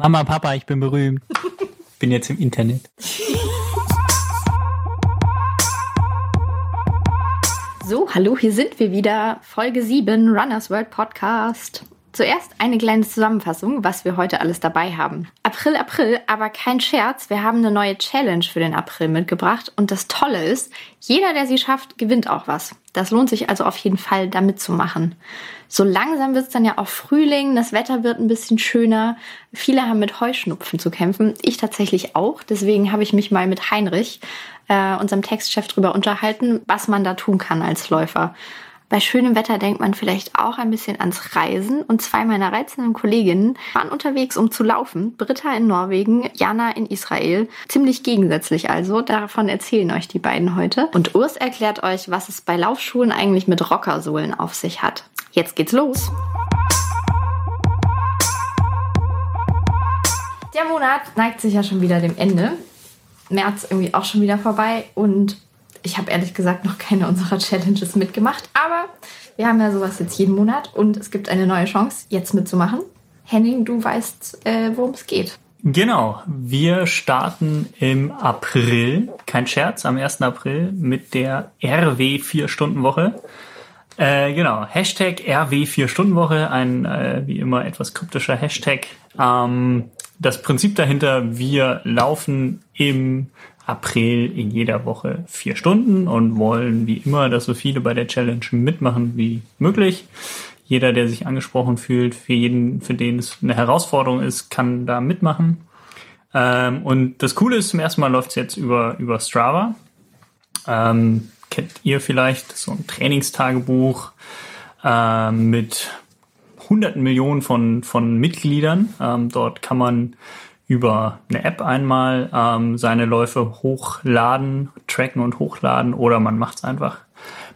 Mama, Papa, ich bin berühmt. bin jetzt im Internet. So, hallo, hier sind wir wieder. Folge 7, Runners World Podcast. Zuerst eine kleine Zusammenfassung, was wir heute alles dabei haben. April, April, aber kein Scherz, wir haben eine neue Challenge für den April mitgebracht und das Tolle ist, jeder, der sie schafft, gewinnt auch was. Das lohnt sich also auf jeden Fall, da mitzumachen. So langsam wird es dann ja auch Frühling, das Wetter wird ein bisschen schöner. Viele haben mit Heuschnupfen zu kämpfen, ich tatsächlich auch. Deswegen habe ich mich mal mit Heinrich, äh, unserem Textchef, darüber unterhalten, was man da tun kann als Läufer. Bei schönem Wetter denkt man vielleicht auch ein bisschen ans Reisen und zwei meiner reizenden Kolleginnen waren unterwegs, um zu laufen. Britta in Norwegen, Jana in Israel. Ziemlich gegensätzlich also. Davon erzählen euch die beiden heute. Und Urs erklärt euch, was es bei Laufschuhen eigentlich mit Rockersohlen auf sich hat. Jetzt geht's los. Der Monat neigt sich ja schon wieder dem Ende. März irgendwie auch schon wieder vorbei und ich habe ehrlich gesagt noch keine unserer Challenges mitgemacht, aber wir haben ja sowas jetzt jeden Monat und es gibt eine neue Chance, jetzt mitzumachen. Henning, du weißt, äh, worum es geht. Genau, wir starten im April, kein Scherz, am 1. April mit der RW 4-Stunden-Woche. Äh, genau, Hashtag RW 4-Stunden-Woche, ein äh, wie immer etwas kryptischer Hashtag. Ähm, das Prinzip dahinter, wir laufen im April in jeder Woche vier Stunden und wollen wie immer, dass so viele bei der Challenge mitmachen wie möglich. Jeder, der sich angesprochen fühlt, für jeden, für den es eine Herausforderung ist, kann da mitmachen. Ähm, und das Coole ist, zum ersten Mal läuft es jetzt über, über Strava. Ähm, kennt ihr vielleicht so ein Trainingstagebuch äh, mit hunderten Millionen von, von Mitgliedern. Ähm, dort kann man über eine App einmal ähm, seine Läufe hochladen, tracken und hochladen oder man macht es einfach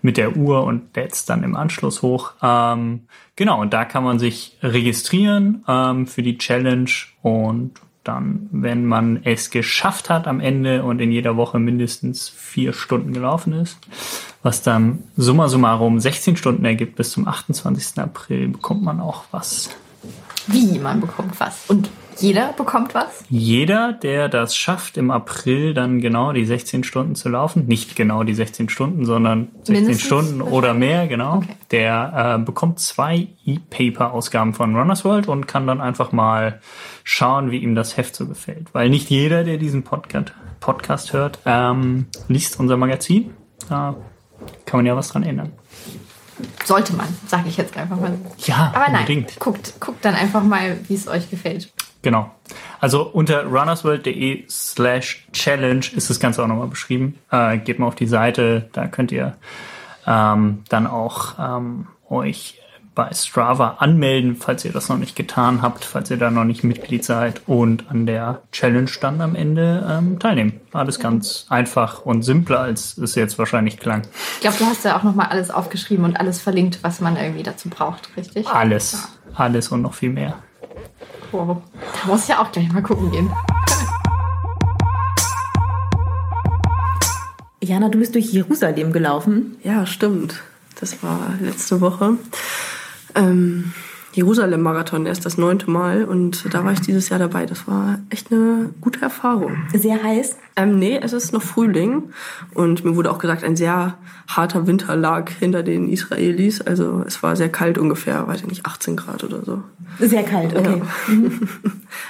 mit der Uhr und lädt dann im Anschluss hoch. Ähm, genau, und da kann man sich registrieren ähm, für die Challenge und dann, wenn man es geschafft hat am Ende und in jeder Woche mindestens vier Stunden gelaufen ist, was dann summa summarum 16 Stunden ergibt bis zum 28. April, bekommt man auch was. Wie man bekommt was und jeder bekommt was? Jeder, der das schafft, im April dann genau die 16 Stunden zu laufen, nicht genau die 16 Stunden, sondern 16 Mindestens Stunden oder mehr, genau, okay. der äh, bekommt zwei E-Paper-Ausgaben von Runners World und kann dann einfach mal schauen, wie ihm das Heft so gefällt. Weil nicht jeder, der diesen Podcast, Podcast hört, ähm, liest unser Magazin. Da kann man ja was dran ändern. Sollte man, sage ich jetzt einfach mal. Ja, aber nein, guckt, guckt dann einfach mal, wie es euch gefällt. Genau. Also unter runnersworld.de slash challenge ist das Ganze auch nochmal beschrieben. Äh, geht mal auf die Seite, da könnt ihr ähm, dann auch ähm, euch bei Strava anmelden, falls ihr das noch nicht getan habt, falls ihr da noch nicht Mitglied seid und an der Challenge dann am Ende ähm, teilnehmen. Alles ganz einfach und simpler, als es jetzt wahrscheinlich klang. Ich glaube, du hast ja auch nochmal alles aufgeschrieben und alles verlinkt, was man irgendwie dazu braucht, richtig? Alles, alles und noch viel mehr. Wow. Da muss ich ja auch gleich mal gucken gehen. Jana, du bist durch Jerusalem gelaufen. Ja, stimmt. Das war letzte Woche. Ähm, Jerusalem-Marathon, erst das neunte Mal und da war ich dieses Jahr dabei. Das war echt eine gute Erfahrung. Sehr heiß? Ähm, nee, es ist noch Frühling und mir wurde auch gesagt, ein sehr harter Winter lag hinter den Israelis. Also es war sehr kalt ungefähr, weiß ich nicht, 18 Grad oder so. Sehr kalt, okay. Ja. Mhm.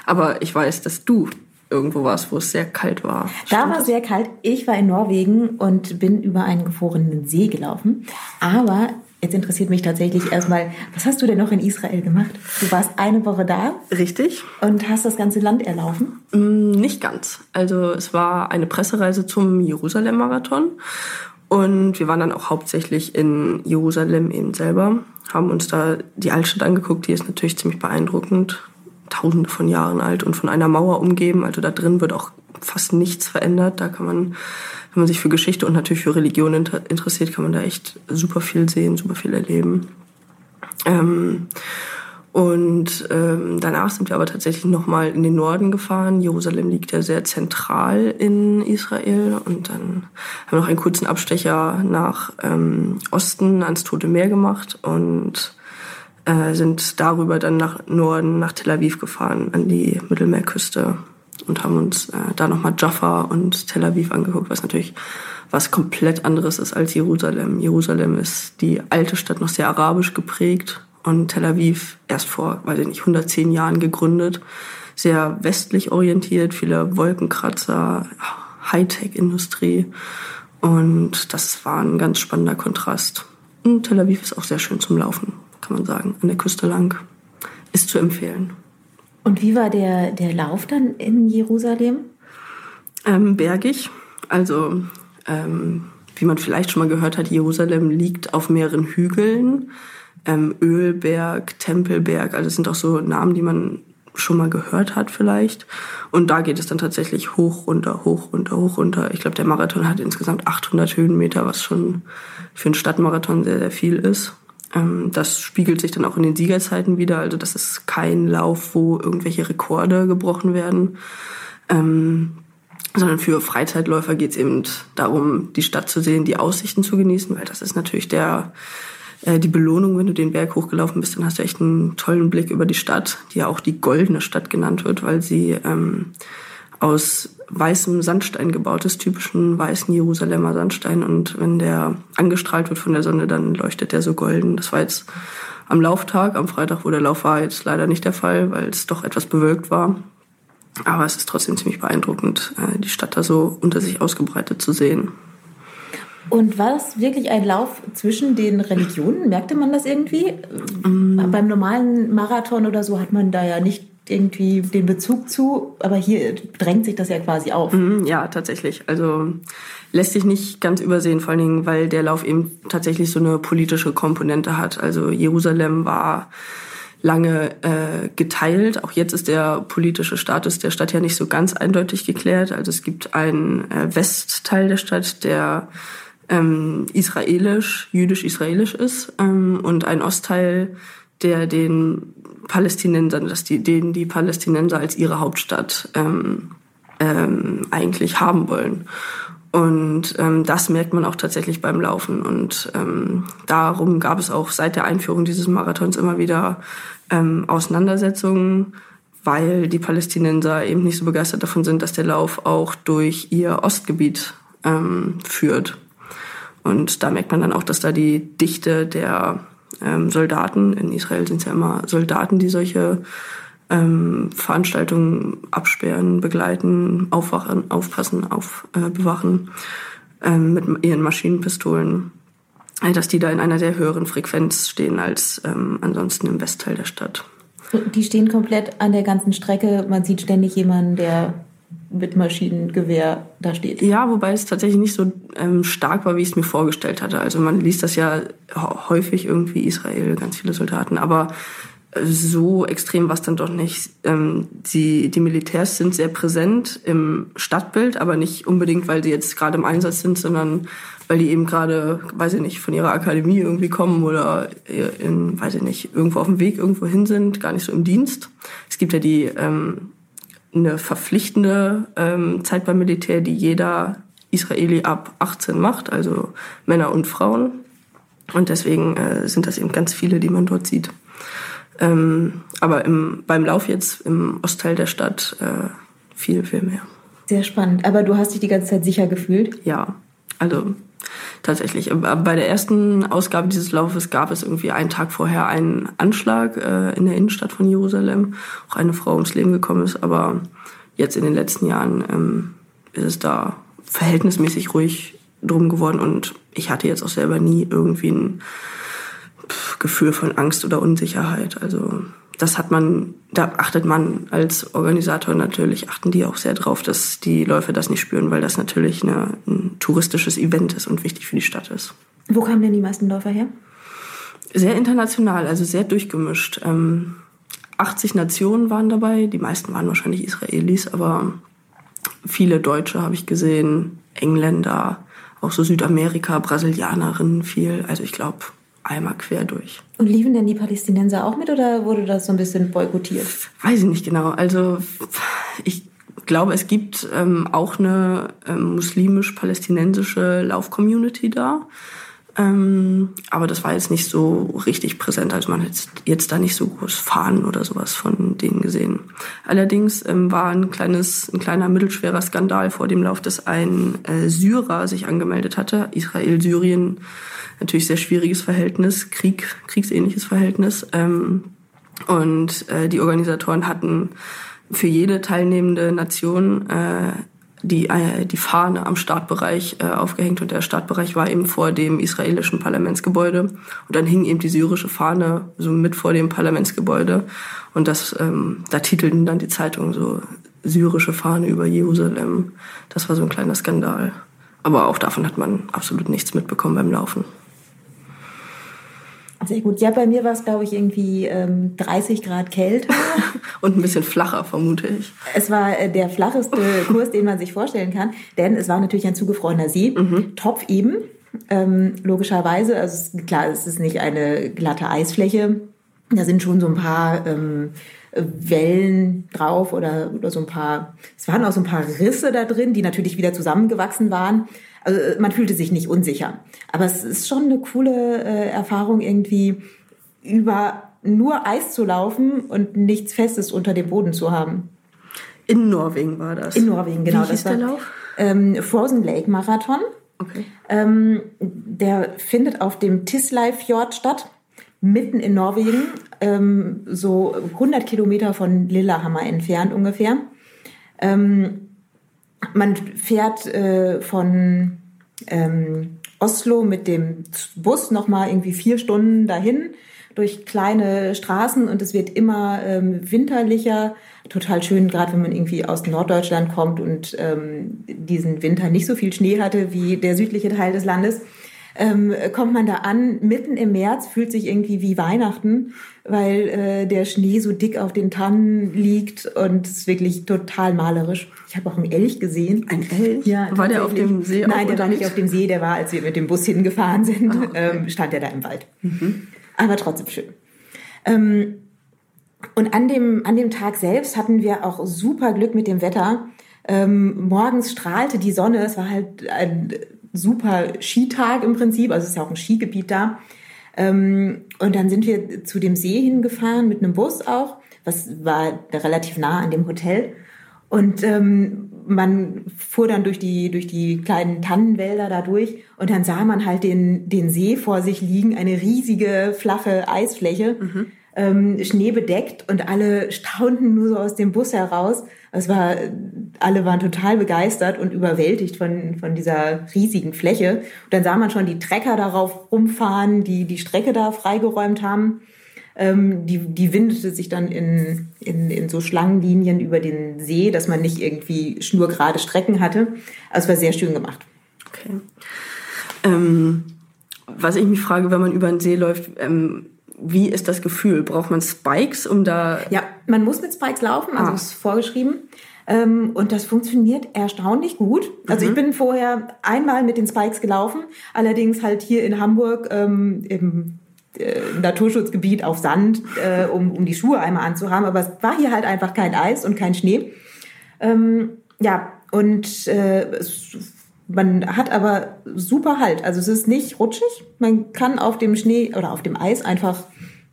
Aber ich weiß, dass du irgendwo warst, wo es sehr kalt war. Da Stimmt war es sehr kalt. Ich war in Norwegen und bin über einen gefrorenen See gelaufen. Aber Jetzt interessiert mich tatsächlich erstmal, was hast du denn noch in Israel gemacht? Du warst eine Woche da. Richtig. Und hast das ganze Land erlaufen? Mm, nicht ganz. Also es war eine Pressereise zum Jerusalem-Marathon. Und wir waren dann auch hauptsächlich in Jerusalem eben selber, haben uns da die Altstadt angeguckt, die ist natürlich ziemlich beeindruckend. Tausende von Jahren alt und von einer Mauer umgeben. Also da drin wird auch fast nichts verändert. Da kann man wenn man sich für Geschichte und natürlich für Religion inter interessiert, kann man da echt super viel sehen, super viel erleben. Ähm, und ähm, danach sind wir aber tatsächlich nochmal in den Norden gefahren. Jerusalem liegt ja sehr zentral in Israel. Und dann haben wir noch einen kurzen Abstecher nach ähm, Osten ans Tote Meer gemacht und äh, sind darüber dann nach Norden, nach Tel Aviv gefahren, an die Mittelmeerküste und haben uns äh, da nochmal Jaffa und Tel Aviv angeguckt, was natürlich was komplett anderes ist als Jerusalem. Jerusalem ist die alte Stadt noch sehr arabisch geprägt und Tel Aviv erst vor, weiß ich nicht, 110 Jahren gegründet. Sehr westlich orientiert, viele Wolkenkratzer, Hightech-Industrie. Und das war ein ganz spannender Kontrast. Und Tel Aviv ist auch sehr schön zum Laufen, kann man sagen, an der Küste lang. Ist zu empfehlen. Und wie war der, der Lauf dann in Jerusalem? Ähm, bergig. Also, ähm, wie man vielleicht schon mal gehört hat, Jerusalem liegt auf mehreren Hügeln. Ähm, Ölberg, Tempelberg, also das sind auch so Namen, die man schon mal gehört hat vielleicht. Und da geht es dann tatsächlich hoch, runter, hoch, runter, hoch, runter. Ich glaube, der Marathon hat insgesamt 800 Höhenmeter, was schon für einen Stadtmarathon sehr, sehr viel ist. Ähm, das spiegelt sich dann auch in den Siegerzeiten wieder. Also das ist kein Lauf, wo irgendwelche Rekorde gebrochen werden. Ähm, sondern für Freizeitläufer geht es eben darum, die Stadt zu sehen, die Aussichten zu genießen, weil das ist natürlich der äh, die Belohnung, wenn du den Berg hochgelaufen bist, dann hast du echt einen tollen Blick über die Stadt, die ja auch die goldene Stadt genannt wird, weil sie ähm, aus weißem Sandstein gebaut ist, typischen weißen Jerusalemer Sandstein. Und wenn der angestrahlt wird von der Sonne, dann leuchtet der so golden. Das war jetzt am Lauftag, am Freitag, wo der Lauf war, jetzt leider nicht der Fall, weil es doch etwas bewölkt war. Aber es ist trotzdem ziemlich beeindruckend, äh, die Stadt da so unter sich ausgebreitet zu sehen. Und war das wirklich ein Lauf zwischen den Religionen? Merkte man das irgendwie? Mm. Beim normalen Marathon oder so hat man da ja nicht irgendwie den Bezug zu, aber hier drängt sich das ja quasi auf. Mm, ja, tatsächlich. Also lässt sich nicht ganz übersehen, vor allen Dingen, weil der Lauf eben tatsächlich so eine politische Komponente hat. Also Jerusalem war lange äh, geteilt. Auch jetzt ist der politische Status der Stadt ja nicht so ganz eindeutig geklärt. Also es gibt einen äh, Westteil der Stadt, der ähm, israelisch, jüdisch-israelisch ist ähm, und ein Ostteil, der den Palästinensern, dass die, den die Palästinenser als ihre Hauptstadt ähm, ähm, eigentlich haben wollen. Und ähm, das merkt man auch tatsächlich beim Laufen. Und ähm, darum gab es auch seit der Einführung dieses Marathons immer wieder ähm, Auseinandersetzungen, weil die Palästinenser eben nicht so begeistert davon sind, dass der Lauf auch durch ihr Ostgebiet ähm, führt. Und da merkt man dann auch, dass da die Dichte der ähm, Soldaten, in Israel sind es ja immer Soldaten, die solche ähm, Veranstaltungen absperren, begleiten, aufwachen, aufpassen, auf, äh, ähm, mit ihren Maschinenpistolen, äh, dass die da in einer sehr höheren Frequenz stehen als ähm, ansonsten im Westteil der Stadt. Die stehen komplett an der ganzen Strecke. Man sieht ständig jemanden, der mit Maschinengewehr da steht. Ja, wobei es tatsächlich nicht so ähm, stark war, wie ich es mir vorgestellt hatte. Also man liest das ja häufig irgendwie Israel, ganz viele Soldaten, aber äh, so extrem war es dann doch nicht. Ähm, die, die Militärs sind sehr präsent im Stadtbild, aber nicht unbedingt, weil sie jetzt gerade im Einsatz sind, sondern weil die eben gerade, weiß ich nicht, von ihrer Akademie irgendwie kommen oder in, weiß ich nicht, irgendwo auf dem Weg irgendwo hin sind, gar nicht so im Dienst. Es gibt ja die ähm, eine verpflichtende ähm, Zeit beim Militär, die jeder Israeli ab 18 macht, also Männer und Frauen. Und deswegen äh, sind das eben ganz viele, die man dort sieht. Ähm, aber im, beim Lauf jetzt im Ostteil der Stadt äh, viel, viel mehr. Sehr spannend. Aber du hast dich die ganze Zeit sicher gefühlt? Ja, also tatsächlich. Bei der ersten Ausgabe dieses Laufes gab es irgendwie einen Tag vorher einen Anschlag äh, in der Innenstadt von Jerusalem, auch eine Frau ums Leben gekommen ist. Aber jetzt in den letzten Jahren ähm, ist es da verhältnismäßig ruhig drum geworden und ich hatte jetzt auch selber nie irgendwie ein Gefühl von Angst oder Unsicherheit. Also das hat man, da achtet man als Organisator natürlich, achten die auch sehr drauf, dass die Läufer das nicht spüren, weil das natürlich eine, ein touristisches Event ist und wichtig für die Stadt ist. Wo kamen denn die meisten Läufer her? Sehr international, also sehr durchgemischt. Ähm, 80 Nationen waren dabei, die meisten waren wahrscheinlich Israelis, aber viele Deutsche habe ich gesehen, Engländer, auch so Südamerika, Brasilianerinnen viel. Also ich glaube, einmal quer durch. Und liefen denn die Palästinenser auch mit oder wurde das so ein bisschen boykottiert? Weiß ich nicht genau. Also ich glaube, es gibt ähm, auch eine ähm, muslimisch-palästinensische Lauf-Community da. Ähm, aber das war jetzt nicht so richtig präsent. Also man hat jetzt da nicht so groß Fahnen oder sowas von denen gesehen. Allerdings ähm, war ein kleines, ein kleiner mittelschwerer Skandal vor dem Lauf, dass ein äh, Syrer sich angemeldet hatte. Israel, Syrien, natürlich sehr schwieriges Verhältnis, Krieg, kriegsähnliches Verhältnis. Ähm, und äh, die Organisatoren hatten für jede teilnehmende Nation äh, die, äh, die Fahne am Startbereich äh, aufgehängt und der Startbereich war eben vor dem israelischen Parlamentsgebäude und dann hing eben die syrische Fahne so mit vor dem Parlamentsgebäude und das ähm, da titelten dann die Zeitungen so syrische Fahne über Jerusalem. Das war so ein kleiner Skandal. Aber auch davon hat man absolut nichts mitbekommen beim Laufen. Sehr gut. Ja, bei mir war es, glaube ich, irgendwie ähm, 30 Grad kälter. Und ein bisschen flacher, vermute ich. Es war äh, der flacheste Kurs, den man sich vorstellen kann, denn es war natürlich ein zugefrorener See, mhm. top eben, ähm, logischerweise. Also klar, es ist nicht eine glatte Eisfläche. Da sind schon so ein paar ähm, Wellen drauf oder, oder so ein paar, es waren auch so ein paar Risse da drin, die natürlich wieder zusammengewachsen waren. Also äh, man fühlte sich nicht unsicher. Aber es ist schon eine coole äh, Erfahrung, irgendwie über nur Eis zu laufen und nichts Festes unter dem Boden zu haben. In Norwegen war das. In Norwegen, genau. Wie hieß das der Lauf? Ähm, Frozen Lake Marathon. Okay. Ähm, der findet auf dem Tisleifjord statt, mitten in Norwegen, ähm, so 100 Kilometer von Lillehammer entfernt ungefähr. Ähm, man fährt äh, von ähm, Oslo mit dem Bus nochmal irgendwie vier Stunden dahin durch kleine Straßen und es wird immer ähm, winterlicher. Total schön, gerade wenn man irgendwie aus Norddeutschland kommt und ähm, diesen Winter nicht so viel Schnee hatte wie der südliche Teil des Landes ähm, kommt man da an, mitten im März, fühlt sich irgendwie wie Weihnachten, weil äh, der Schnee so dick auf den Tannen liegt und es ist wirklich total malerisch. Ich habe auch einen Elch gesehen. Ein Elch? Ja, war der auf dem See? Nein, der war nicht auf dem See, der war, als wir mit dem Bus hingefahren sind, ah, okay. ähm, stand er da im Wald. Mhm. Aber trotzdem schön. Ähm, und an dem, an dem Tag selbst hatten wir auch super Glück mit dem Wetter. Ähm, morgens strahlte die Sonne, es war halt ein super Skitag im Prinzip, also es ist ja auch ein Skigebiet da. Ähm, und dann sind wir zu dem See hingefahren mit einem Bus auch, was war relativ nah an dem Hotel. Und ähm, man fuhr dann durch die, durch die kleinen Tannenwälder da durch und dann sah man halt den, den See vor sich liegen, eine riesige, flache Eisfläche. Mhm ähm, Schnee bedeckt und alle staunten nur so aus dem Bus heraus. Es war, alle waren total begeistert und überwältigt von, von dieser riesigen Fläche. Und dann sah man schon die Trecker darauf rumfahren, die die Strecke da freigeräumt haben. Ähm, die, die windete sich dann in, in, in so Schlangenlinien über den See, dass man nicht irgendwie schnurgerade Strecken hatte. Also es war sehr schön gemacht. Okay. Ähm, was ich mich frage, wenn man über den See läuft, ähm, wie ist das Gefühl? Braucht man Spikes, um da... Ja, man muss mit Spikes laufen, also ah. ist vorgeschrieben. Ähm, und das funktioniert erstaunlich gut. Also mhm. ich bin vorher einmal mit den Spikes gelaufen, allerdings halt hier in Hamburg ähm, im äh, Naturschutzgebiet auf Sand, äh, um, um die Schuhe einmal anzuhaben. Aber es war hier halt einfach kein Eis und kein Schnee. Ähm, ja, und äh, es man hat aber super Halt. Also es ist nicht rutschig. Man kann auf dem Schnee oder auf dem Eis einfach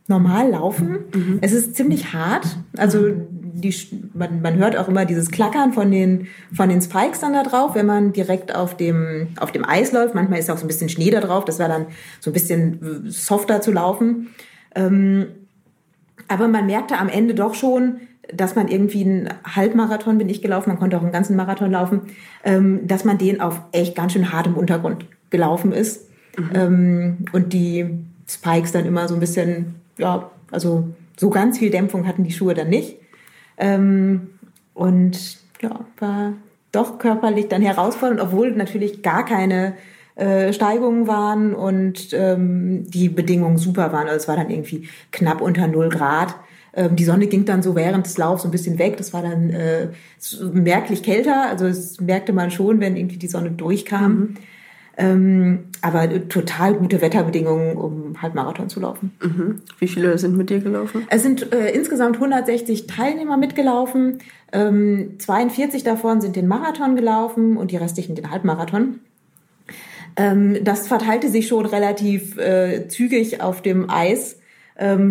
normal laufen. Mhm. Es ist ziemlich hart. Also die, man, man hört auch immer dieses Klackern von den, von den Spikes dann da drauf, wenn man direkt auf dem, auf dem Eis läuft. Manchmal ist auch so ein bisschen Schnee da drauf. Das war dann so ein bisschen softer zu laufen. Ähm, aber man merkte am Ende doch schon, dass man irgendwie einen Halbmarathon bin ich gelaufen, man konnte auch einen ganzen Marathon laufen, ähm, dass man den auf echt ganz schön hartem Untergrund gelaufen ist. Mhm. Ähm, und die Spikes dann immer so ein bisschen, ja, also so ganz viel Dämpfung hatten die Schuhe dann nicht. Ähm, und ja, war doch körperlich dann herausfordernd, obwohl natürlich gar keine äh, Steigungen waren und ähm, die Bedingungen super waren. Also es war dann irgendwie knapp unter 0 Grad. Ähm, die Sonne ging dann so während des Laufs ein bisschen weg. Das war dann äh, merklich kälter. Also das merkte man schon, wenn irgendwie die Sonne durchkam. Mhm. Ähm, aber total gute Wetterbedingungen, um halt Marathon zu laufen. Mhm. Wie viele sind mit dir gelaufen? Es sind äh, insgesamt 160 Teilnehmer mitgelaufen. Ähm, 42 davon sind den Marathon gelaufen und die restlichen den Halbmarathon. Ähm, das verteilte sich schon relativ äh, zügig auf dem Eis,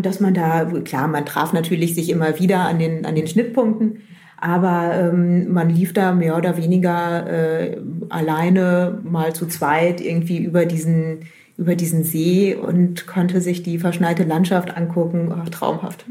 dass man da, klar, man traf natürlich sich immer wieder an den, an den Schnittpunkten, aber ähm, man lief da mehr oder weniger äh, alleine mal zu zweit irgendwie über diesen über diesen See und konnte sich die verschneite Landschaft angucken. Oh, traumhaft.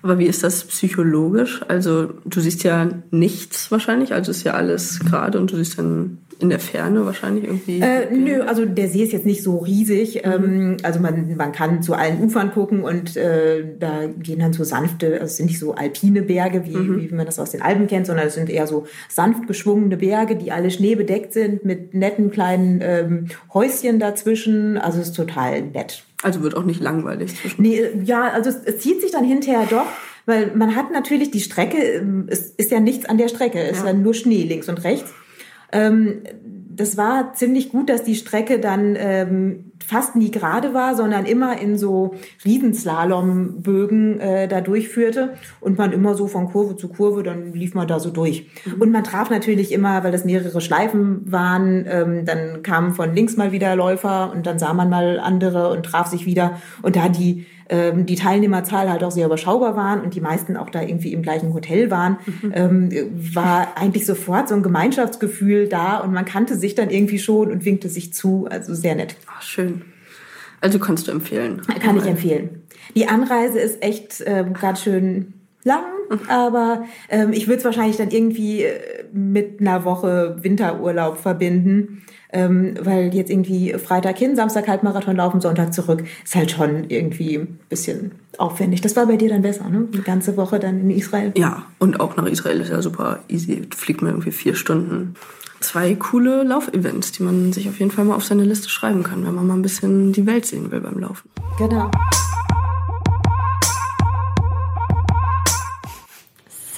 Aber wie ist das psychologisch? Also du siehst ja nichts wahrscheinlich, also ist ja alles gerade und du siehst dann in der Ferne wahrscheinlich irgendwie? Äh, nö, also der See ist jetzt nicht so riesig. Mhm. Ähm, also man, man kann zu allen Ufern gucken und äh, da gehen dann so sanfte, also es sind nicht so alpine Berge, wie, mhm. wie man das aus den Alpen kennt, sondern es sind eher so sanft geschwungene Berge, die alle schneebedeckt sind mit netten kleinen ähm, Häuschen dazwischen. Also es ist total nett. Also wird auch nicht langweilig zwischen. Nee, ja, also es, es zieht sich dann hinterher doch. Weil man hat natürlich die Strecke, ähm, es ist ja nichts an der Strecke, es ja. ist ja nur Schnee links und rechts. Ähm, das war ziemlich gut, dass die Strecke dann ähm, fast nie gerade war, sondern immer in so Riesenslalom-Bögen äh, da durchführte und man immer so von Kurve zu Kurve, dann lief man da so durch. Mhm. Und man traf natürlich immer, weil das mehrere Schleifen waren, ähm, dann kamen von links mal wieder Läufer und dann sah man mal andere und traf sich wieder. Und da die ähm, die Teilnehmerzahl halt auch sehr überschaubar waren und die meisten auch da irgendwie im gleichen Hotel waren, mhm. ähm, war eigentlich sofort so ein Gemeinschaftsgefühl da und man kannte sich dann irgendwie schon und winkte sich zu. Also sehr nett. Ach, schön. Also kannst du empfehlen. Kann ich empfehlen. Die Anreise ist echt ähm, ganz schön lang. Aber ähm, ich würde es wahrscheinlich dann irgendwie äh, mit einer Woche Winterurlaub verbinden ähm, weil jetzt irgendwie Freitag hin, Samstag Halbmarathon laufen, Sonntag zurück, ist halt schon irgendwie ein bisschen aufwendig. Das war bei dir dann besser, ne? Die ganze Woche dann in Israel. Ja, und auch nach Israel ist ja super easy. Fliegt man irgendwie vier Stunden. Zwei coole Laufevents, die man sich auf jeden Fall mal auf seine Liste schreiben kann, wenn man mal ein bisschen die Welt sehen will beim Laufen. Genau.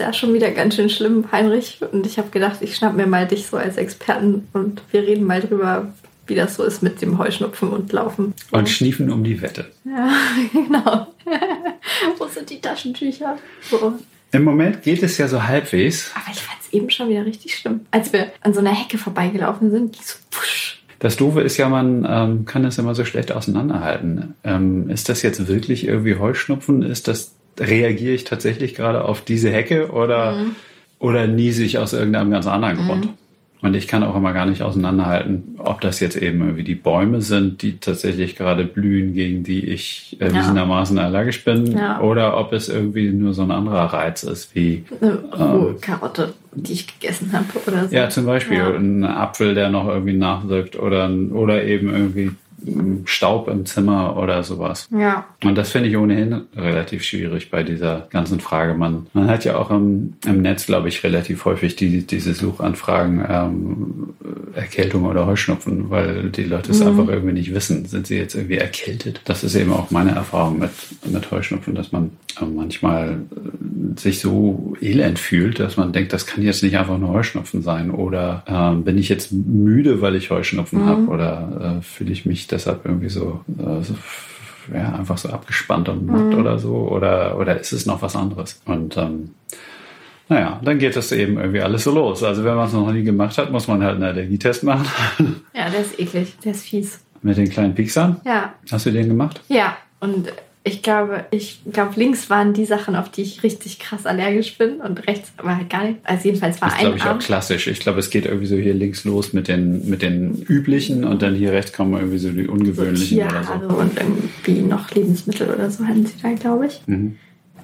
Ja schon wieder ganz schön schlimm, Heinrich. Und ich habe gedacht, ich schnapp mir mal dich so als Experten und wir reden mal drüber, wie das so ist mit dem Heuschnupfen und Laufen. Und, schniefen um die Wette. Ja, genau. Wo sind die Taschentücher? So. Im Moment geht es ja so halbwegs. Aber ich fand es eben schon wieder richtig schlimm. Als wir an so einer Hecke vorbeigelaufen sind, die so wusch. Das Doofe ist ja, man ähm, kann das immer so schlecht auseinanderhalten. Ähm, ist das jetzt wirklich irgendwie Heuschnupfen? Ist das reagiere ich tatsächlich gerade auf diese Hecke oder, mhm. oder niese ich aus irgendeinem ganz anderen mhm. Grund? Und ich kann auch immer gar nicht auseinanderhalten, ob das jetzt eben irgendwie die Bäume sind, die tatsächlich gerade blühen, gegen die ich erwiesenermaßen ja. allergisch bin, ja. oder ob es irgendwie nur so ein anderer Reiz ist, wie eine ähm, Karotte, die ich gegessen habe oder so. Ja, zum Beispiel ja. ein Apfel, der noch irgendwie nachwirkt oder, oder eben irgendwie Staub im Zimmer oder sowas. Ja. Und das finde ich ohnehin relativ schwierig bei dieser ganzen Frage. Man, man hat ja auch im, im Netz, glaube ich, relativ häufig die, diese Suchanfragen ähm, Erkältung oder Heuschnupfen, weil die Leute es mhm. einfach irgendwie nicht wissen. Sind sie jetzt irgendwie erkältet? Das ist eben auch meine Erfahrung mit, mit Heuschnupfen, dass man äh, manchmal äh, sich so elend fühlt, dass man denkt, das kann jetzt nicht einfach nur Heuschnupfen sein. Oder äh, bin ich jetzt müde, weil ich Heuschnupfen mhm. habe? Oder äh, fühle ich mich deshalb irgendwie so, äh, so ja, einfach so abgespannt und matt mhm. oder so? Oder, oder ist es noch was anderes? Und ähm, naja, dann geht das eben irgendwie alles so los. Also wenn man es noch nie gemacht hat, muss man halt einen Allergietest machen. Ja, der ist eklig, der ist fies. Mit den kleinen Pieksern? Ja. Hast du den gemacht? Ja, und ich glaube, ich glaube, links waren die Sachen, auf die ich richtig krass allergisch bin und rechts aber halt gar nicht. Also jedenfalls war das ein glaube ich auch klassisch. Ich glaube, es geht irgendwie so hier links los mit den mit den üblichen und dann hier rechts kommen irgendwie so die ungewöhnlichen so oder so. Und irgendwie noch Lebensmittel oder so hatten sie da, glaube ich. Mhm.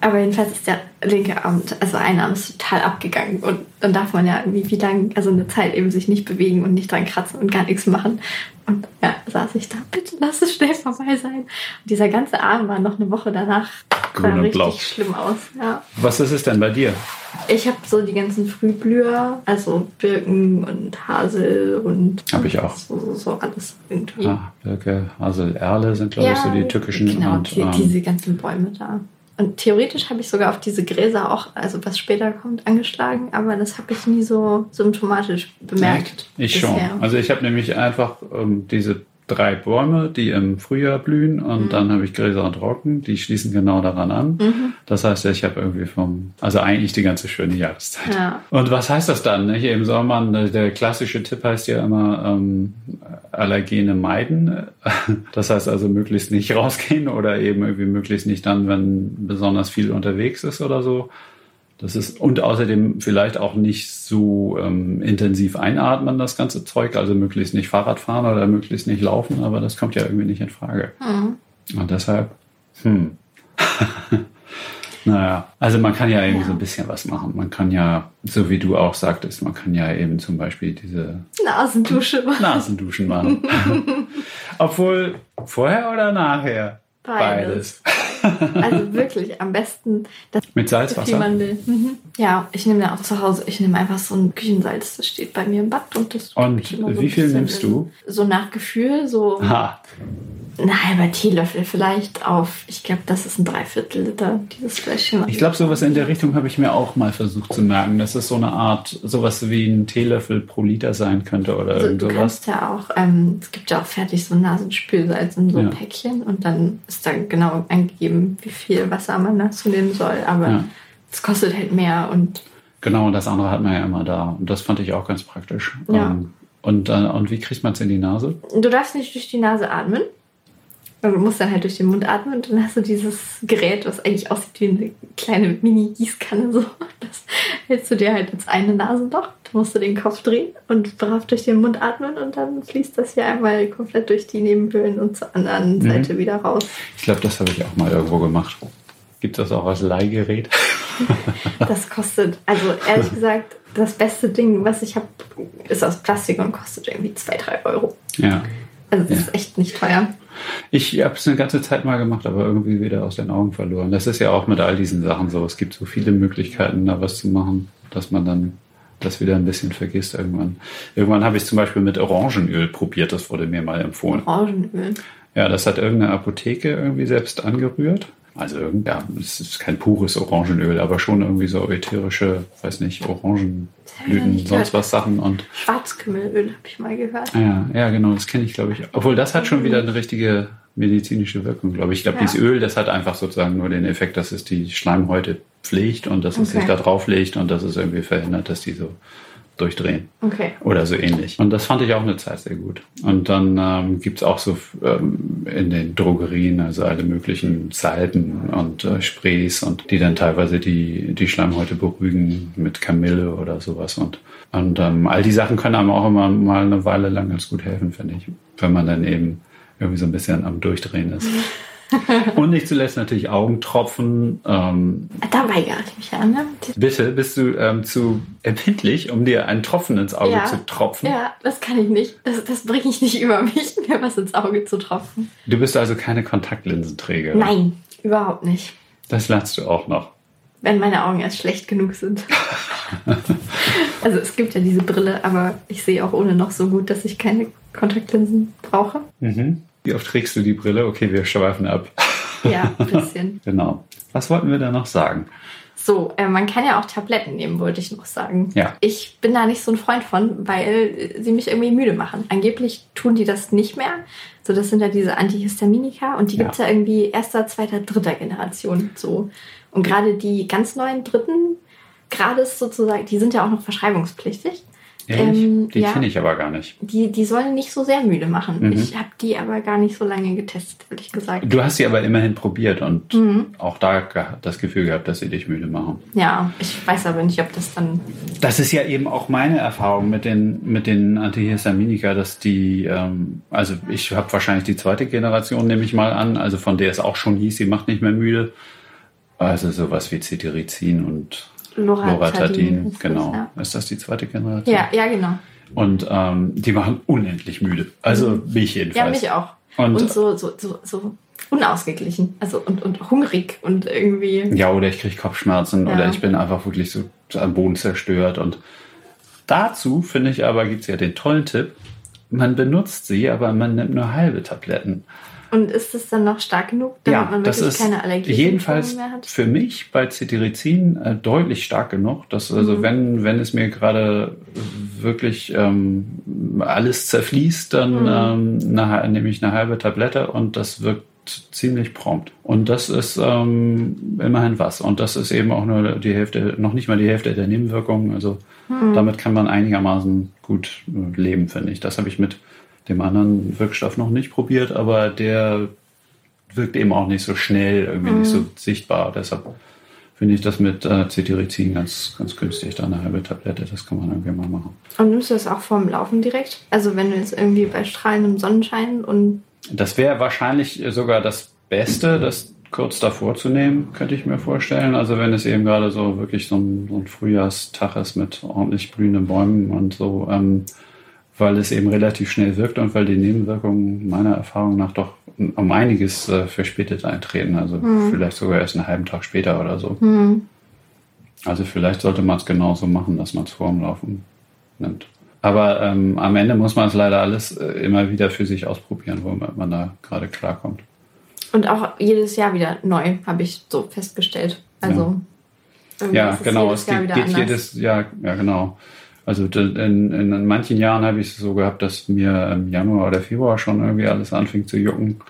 Aber jedenfalls ist der linke Arm, also ein Arm ist total abgegangen und dann darf man ja irgendwie wie lange, also eine Zeit eben sich nicht bewegen und nicht dran kratzen und gar nichts machen. Und ja, saß ich da, bitte lass es schnell vorbei sein. Und dieser ganze Arm war noch eine Woche danach Grün und richtig blau. schlimm aus. Ja. Was ist es denn bei dir? Ich habe so die ganzen Frühblüher, also Birken und Hasel und habe ich auch so, so, so, alles irgendwie. Ah, Birke, Hasel, Erle sind glaube ja, ich so die türkischen genau, und die, ähm, diese ganzen Bäume da. Und theoretisch habe ich sogar auf diese Gräser auch, also was später kommt, angeschlagen, aber das habe ich nie so symptomatisch bemerkt. Ich bisher. schon. Also ich habe nämlich einfach ähm, diese drei Bäume, die im Frühjahr blühen und mhm. dann habe ich Gräser und Rocken, die schließen genau daran an. Mhm. Das heißt, ich habe irgendwie vom, also eigentlich die ganze schöne Jahreszeit. Ja. Und was heißt das dann? Nicht? Im Sommer, der klassische Tipp heißt ja immer, ähm, äh, Allergene meiden. Das heißt also möglichst nicht rausgehen oder eben irgendwie möglichst nicht dann, wenn besonders viel unterwegs ist oder so. Das ist und außerdem vielleicht auch nicht so ähm, intensiv einatmen, das ganze Zeug, also möglichst nicht Fahrrad fahren oder möglichst nicht laufen, aber das kommt ja irgendwie nicht in Frage. Mhm. Und deshalb, hm. naja, also man kann ja eben ja. so ein bisschen was machen. Man kann ja, so wie du auch sagtest, man kann ja eben zum Beispiel diese Nasendusche machen. Nasenduschen machen. Obwohl, vorher oder nachher? Beides. Beides. Also wirklich am besten das mit Salzwasser. Mhm. Ja, ich nehme ja auch zu Hause, ich nehme einfach so ein Küchensalz, das steht bei mir im Bad und das Und wie viel nimmst du? So nach Gefühl, so ha ein halber Teelöffel vielleicht auf, ich glaube, das ist ein Dreiviertel Liter, dieses Fläschchen. Ich glaube, sowas in der Richtung habe ich mir auch mal versucht zu merken, dass es so eine Art, sowas wie ein Teelöffel pro Liter sein könnte oder also, irgend sowas. Du kannst ja auch, ähm, es gibt ja auch fertig so Nasenspülsalz in so ein ja. Päckchen und dann ist da genau angegeben, wie viel Wasser man dazu nehmen soll, aber es ja. kostet halt mehr und Genau, und das andere hat man ja immer da. Und das fand ich auch ganz praktisch. Ja. Ähm, und, äh, und wie kriegt man es in die Nase? Du darfst nicht durch die Nase atmen. Du musst dann halt durch den Mund atmen und dann hast du dieses Gerät, was eigentlich aussieht wie eine kleine Mini-Gießkanne. So. Das hältst du dir halt ins eine Nasenloch, dann musst du den Kopf drehen und brav durch den Mund atmen und dann fließt das hier einmal komplett durch die Nebenhöhlen und zur anderen mhm. Seite wieder raus. Ich glaube, das habe ich auch mal irgendwo gemacht. Gibt es das auch als Leihgerät? das kostet, also ehrlich gesagt, das beste Ding, was ich habe, ist aus Plastik und kostet irgendwie 2, 3 Euro. Ja. Also das ja. ist echt nicht teuer. Ich habe es eine ganze Zeit mal gemacht, aber irgendwie wieder aus den Augen verloren. Das ist ja auch mit all diesen Sachen so. Es gibt so viele Möglichkeiten, da was zu machen, dass man dann das wieder ein bisschen vergisst irgendwann. Irgendwann habe ich zum Beispiel mit Orangenöl probiert, das wurde mir mal empfohlen. Orangenöl? Ja, das hat irgendeine Apotheke irgendwie selbst angerührt. Also ja, es ist kein pures Orangenöl, aber schon irgendwie so ätherische, weiß nicht, Orangenblüten, sonst was Sachen und Schwarzkümmelöl habe ich mal gehört. Ja, ja, genau, das kenne ich, glaube ich. Obwohl das hat schon wieder eine richtige medizinische Wirkung, glaube ich. Ich glaube, ja. dieses Öl, das hat einfach sozusagen nur den Effekt, dass es die Schleimhäute pflegt und dass es sich da drauf legt und dass es irgendwie verhindert, dass die so durchdrehen. Okay. Oder so ähnlich. Und das fand ich auch eine Zeit sehr gut. Und dann ähm, gibt es auch so ähm, in den Drogerien, also alle möglichen Salben und äh, Sprays und die dann teilweise die, die Schleimhäute beruhigen mit Kamille oder sowas. Und, und ähm, all die Sachen können einem auch immer mal eine Weile lang ganz gut helfen, finde ich. Wenn man dann eben irgendwie so ein bisschen am Durchdrehen ist. Und nicht zuletzt natürlich Augentropfen. Ähm, da weigere ich mich an. Ne? Bitte, bist du ähm, zu empfindlich, um dir einen Tropfen ins Auge ja, zu tropfen? Ja, das kann ich nicht. Das, das bringe ich nicht über mich, mir was ins Auge zu tropfen. Du bist also keine Kontaktlinsenträgerin? Nein, überhaupt nicht. Das lernst du auch noch. Wenn meine Augen erst schlecht genug sind. also es gibt ja diese Brille, aber ich sehe auch ohne noch so gut, dass ich keine Kontaktlinsen brauche. Mhm. Wie oft trägst du die Brille? Okay, wir schweifen ab. Ja, ein bisschen. genau. Was wollten wir da noch sagen? So, äh, man kann ja auch Tabletten nehmen, wollte ich noch sagen. Ja. Ich bin da nicht so ein Freund von, weil sie mich irgendwie müde machen. Angeblich tun die das nicht mehr. So, das sind ja diese Antihistaminika und die ja. gibt es ja irgendwie erster, zweiter, dritter Generation. So. Und gerade die ganz neuen dritten Grades sozusagen, die sind ja auch noch verschreibungspflichtig. Ähm, die ja, kenne ich aber gar nicht. Die, die sollen nicht so sehr müde machen. Mhm. Ich habe die aber gar nicht so lange getestet, ehrlich gesagt. Du hast sie aber immerhin probiert und mhm. auch da das Gefühl gehabt, dass sie dich müde machen. Ja, ich weiß aber nicht, ob das dann. Das ist ja eben auch meine Erfahrung mit den, mit den Antihistaminika, dass die, ähm, also ich habe wahrscheinlich die zweite Generation, nehme ich mal an, also von der es auch schon hieß, sie macht nicht mehr müde. Also sowas wie Cetirizin und Loratadin, genau. Das, ja. Ist das die zweite Generation? Ja, ja, genau. Und ähm, die waren unendlich müde. Also mhm. mich jedenfalls. Ja, mich auch. Und, und so, so, so, so unausgeglichen. Also und, und hungrig und irgendwie. Ja, oder ich kriege Kopfschmerzen ja. oder ich bin einfach wirklich so am Boden zerstört. Und dazu finde ich aber, gibt es ja den tollen Tipp, man benutzt sie, aber man nimmt nur halbe Tabletten. Und ist das dann noch stark genug, damit ja, man wirklich das ist keine Allergie jedenfalls mehr hat? Für mich bei Cetirizin äh, deutlich stark genug, dass also mhm. wenn, wenn es mir gerade wirklich ähm, alles zerfließt, dann mhm. ähm, eine, nehme ich eine halbe Tablette und das wirkt ziemlich prompt. Und das ist ähm, immerhin was. Und das ist eben auch nur die Hälfte, noch nicht mal die Hälfte der Nebenwirkungen. Also mhm. damit kann man einigermaßen gut äh, leben, finde ich. Das habe ich mit dem anderen Wirkstoff noch nicht probiert, aber der wirkt eben auch nicht so schnell, irgendwie nicht so sichtbar. Deshalb finde ich das mit äh, Cetirizin ganz, ganz günstig, da eine halbe Tablette, das kann man irgendwie mal machen. Und nimmst du das auch vorm Laufen direkt? Also wenn du jetzt irgendwie bei strahlendem Sonnenschein und Das wäre wahrscheinlich sogar das Beste, das kurz davor zu nehmen, könnte ich mir vorstellen. Also wenn es eben gerade so wirklich so ein, so ein Frühjahrstag ist mit ordentlich blühenden Bäumen und so, ähm, weil es eben relativ schnell wirkt und weil die Nebenwirkungen meiner Erfahrung nach doch um einiges äh, verspätet eintreten. Also vielleicht sogar erst einen halben Tag später oder so. Also vielleicht sollte man es genauso machen, dass man es vor dem Laufen nimmt. Aber ähm, am Ende muss man es leider alles äh, immer wieder für sich ausprobieren, womit man da gerade klarkommt. und auch jedes Jahr wieder neu, habe ich so festgestellt. Also Ja, es genau. Es geht, geht jedes Jahr, ja genau. Also in, in manchen Jahren habe ich es so gehabt, dass mir im Januar oder Februar schon irgendwie alles anfing zu jucken.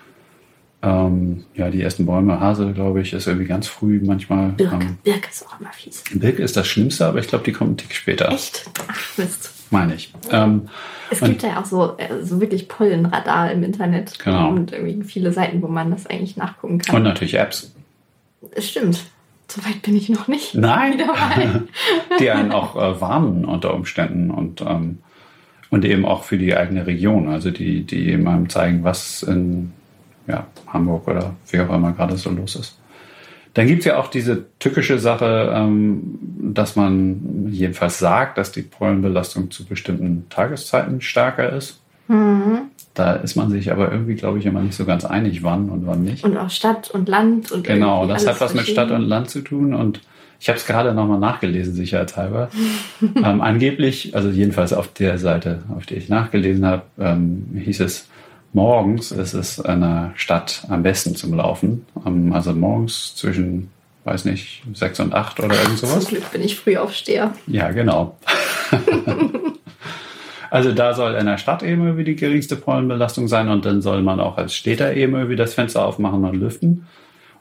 Ähm, ja, die ersten Bäume, Hase, glaube ich, ist irgendwie ganz früh manchmal. Birke. Ähm, Birke ist auch immer fies. Birke ist das Schlimmste, aber ich glaube, die kommt einen Tick später, Echt? Ach, Mist. meine ich. Ähm, Es gibt ja auch so, äh, so wirklich Pollenradar im Internet. Genau. Und irgendwie viele Seiten, wo man das eigentlich nachgucken kann. und natürlich Apps. Es stimmt. Soweit bin ich noch nicht. Nein, die einen auch äh, warnen unter Umständen und, ähm, und eben auch für die eigene Region, also die, die eben einem zeigen, was in ja, Hamburg oder wie auch immer gerade so los ist. Dann gibt es ja auch diese tückische Sache, ähm, dass man jedenfalls sagt, dass die Pollenbelastung zu bestimmten Tageszeiten stärker ist. Da ist man sich aber irgendwie, glaube ich, immer nicht so ganz einig, wann und wann nicht. Und auch Stadt und Land und Genau, das hat was mit Stadt und Land zu tun und ich habe es gerade nochmal nachgelesen, sicherheitshalber. ähm, angeblich, also jedenfalls auf der Seite, auf der ich nachgelesen habe, ähm, hieß es, morgens ist es in der Stadt am besten zum Laufen. Ähm, also morgens zwischen, weiß nicht, sechs und acht oder irgend Zum sowas. Glück bin ich Frühaufsteher. Ja, genau. also da soll in der Stadt eben irgendwie die geringste Pollenbelastung sein und dann soll man auch als Städter eben irgendwie das Fenster aufmachen und lüften.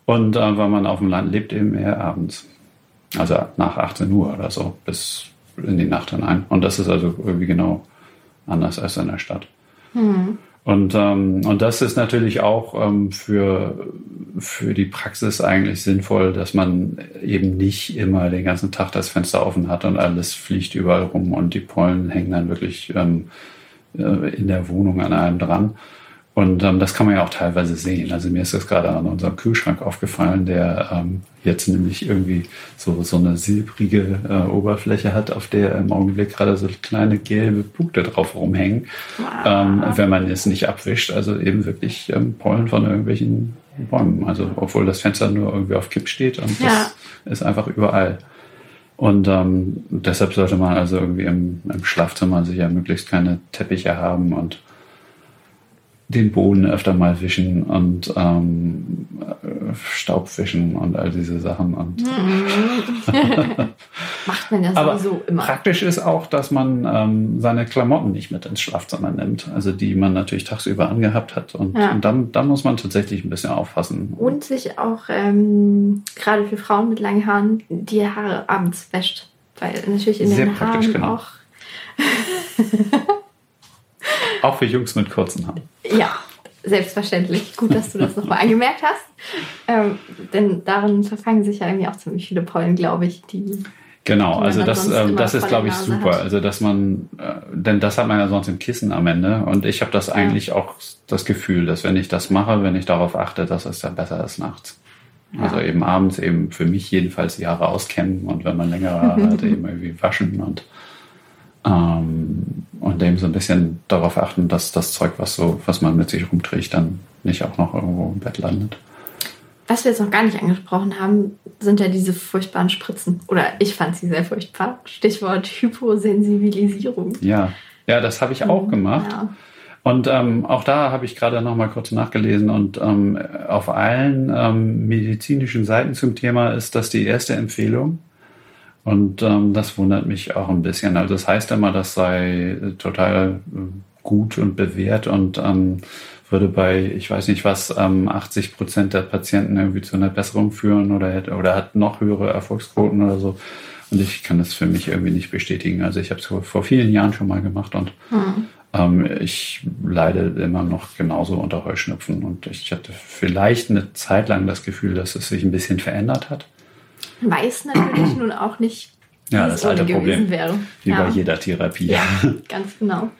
Und äh, wenn man auf dem Land lebt, eben eher abends. Also nach 18 Uhr oder so, bis in die Nacht hinein. Und das ist also irgendwie genau anders als in der Stadt. Und, ähm, und das ist natürlich auch ähm, für, für die Praxis eigentlich sinnvoll, dass man eben nicht immer den ganzen Tag das Fenster offen hat und alles fliegt überall rum und die Pollen hängen dann wirklich ähm, äh, in der Wohnung an einem dran. Und ähm, das kann man ja auch teilweise sehen. Also mir ist das gerade an unserem Kühlschrank aufgefallen, der ähm, jetzt nämlich irgendwie so, so eine silbrige äh, Oberfläche hat, auf der im Augenblick gerade so kleine gelbe Punkte drauf rumhängen, ähm, wenn man es nicht abwischt. Also eben wirklich ähm, Pollen von irgendwelchen Bäumen. Also obwohl das Fenster nur irgendwie auf Kipp steht und das ist einfach überall. Und ähm, deshalb sollte man also irgendwie im, im Schlafzimmer sicher möglichst keine Teppiche haben und den Boden öfter mal wischen und ähm, äh, Staub wischen und all diese Sachen. Und Macht man ja aber sowieso immer. praktisch ist auch, dass man ähm, seine Klamotten nicht mit ins Schlafzimmer nimmt. Also die man natürlich tagsüber angehabt hat. Und, Ja. und dann, dann muss man tatsächlich ein bisschen aufpassen. Und sich auch, ähm, gerade für Frauen mit langen Haaren, die Haare abends wäscht. Weil natürlich in Sehr den praktisch, Haaren genau. auch. Auch für Jungs mit kurzen Haaren. Ja, selbstverständlich. Gut, dass du das nochmal angemerkt hast. Ähm, denn darin verfangen sich ja irgendwie auch ziemlich viele Pollen, glaube ich, die. Genau, die also das, immer das ist, glaube ich, super. hat. Also, dass man, äh, denn das hat man ja sonst im Kissen am Ende. Und ich habe das eigentlich auch das Gefühl, dass wenn ich das mache, wenn ich darauf achte, dass es dann besser ist nachts. Also eben abends eben für mich jedenfalls die Haare auskämmen und wenn man längere Haare hat, eben irgendwie waschen und, ähm, und eben so ein bisschen darauf achten, dass das Zeug, was so, was man mit sich rumträgt, dann nicht auch noch irgendwo im Bett landet. Was wir jetzt noch gar nicht angesprochen haben, sind ja diese furchtbaren Spritzen. Oder ich fand sie sehr furchtbar. Stichwort Hyposensibilisierung. Ja, ja, das habe ich auch gemacht. Ja. Und ähm, auch da habe ich gerade noch mal kurz nachgelesen und ähm, auf allen ähm, medizinischen Seiten zum Thema ist das die erste Empfehlung. Und ähm, das wundert mich auch ein bisschen. Also das heißt immer, das sei total äh, gut und bewährt und ähm, würde bei, ich weiß nicht was, ähm, 80 Prozent der Patienten irgendwie zu einer Besserung führen oder, hätte- oder hat noch höhere Erfolgsquoten oder so. Und ich kann das für mich irgendwie nicht bestätigen. Also ich habe es vor, vielen Jahren schon mal gemacht und Ähm, ich leide immer noch genauso unter Heuschnupfen und ich hatte vielleicht eine Zeit lang das Gefühl, dass es sich ein bisschen verändert hat. Weiß natürlich nun auch nicht, wie Ja, das alte Problem. wäre. Wie ja. bei jeder Therapie. Ja, ganz genau.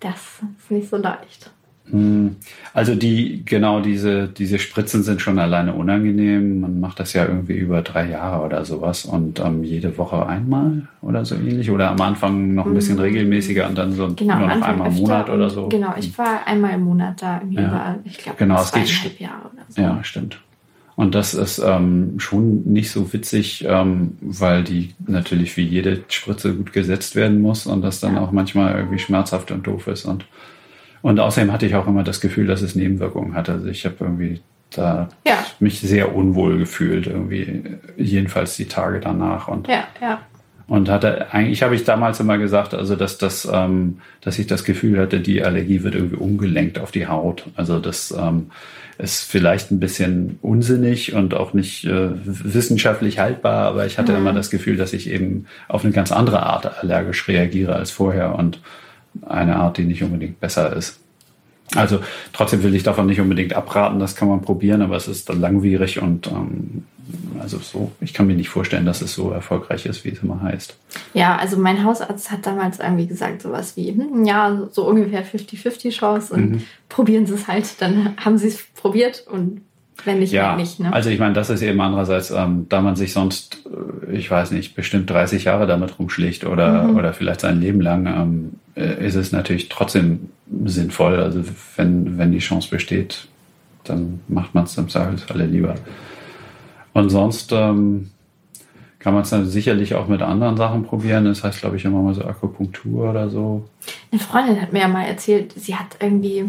Das ist nicht so leicht. Hm. Also die, genau diese, diese Spritzen sind schon alleine unangenehm. Man macht das ja irgendwie über drei Jahre oder sowas und ähm, jede Woche einmal oder so ähnlich. Oder am Anfang noch ein bisschen regelmäßiger und dann so. Genau, nur noch einmal im Monat oder so. Genau, ich war einmal im Monat da, Ja. über, ich glaube, Genau, es geht zweieinhalb Jahre oder so. Ja, stimmt. Und das ist ähm, schon nicht so witzig, ähm, weil die natürlich wie jede Spritze gut gesetzt werden muss und das dann auch manchmal irgendwie schmerzhaft und doof ist. Und, und außerdem hatte ich auch immer das Gefühl, dass es Nebenwirkungen hatte. Also ich habe irgendwie da Ja. mich sehr unwohl gefühlt, irgendwie, jedenfalls die Tage danach. Und Ja, ja. Und hatte eigentlich habe ich damals immer gesagt, also dass das, ähm, dass ich das Gefühl hatte, die Allergie wird irgendwie umgelenkt auf die Haut. Also das ähm, ist vielleicht ein bisschen unsinnig und auch nicht äh, wissenschaftlich haltbar, aber ich hatte immer das Gefühl, dass ich eben auf eine ganz andere Art allergisch reagiere als vorher und eine Art, die nicht unbedingt besser ist. Also trotzdem will ich davon nicht unbedingt abraten, das kann man probieren, aber es ist dann langwierig und ähm, also so, ich kann mir nicht vorstellen, dass es so erfolgreich ist, wie es immer heißt. Ja, also mein Hausarzt hat damals irgendwie gesagt, sowas wie, hm, ja, so ungefähr 50-50 Chance und Mhm. probieren Sie es halt. Dann haben Sie es probiert und wenn nicht, Ja, nicht. Ne? also ich meine, das ist eben andererseits, ähm, da man sich sonst, äh, ich weiß nicht, bestimmt 30 Jahre damit rumschlägt oder, Mhm. oder vielleicht sein Leben lang, ähm, äh, ist es natürlich trotzdem sinnvoll. Also wenn, wenn die Chance besteht, dann macht man es im Zweifelsfalle lieber. Und sonst ähm, kann man es dann sicherlich auch mit anderen Sachen probieren. Das heißt, glaube ich, immer mal so Akupunktur oder so. Eine Freundin hat mir ja mal erzählt, sie hat irgendwie,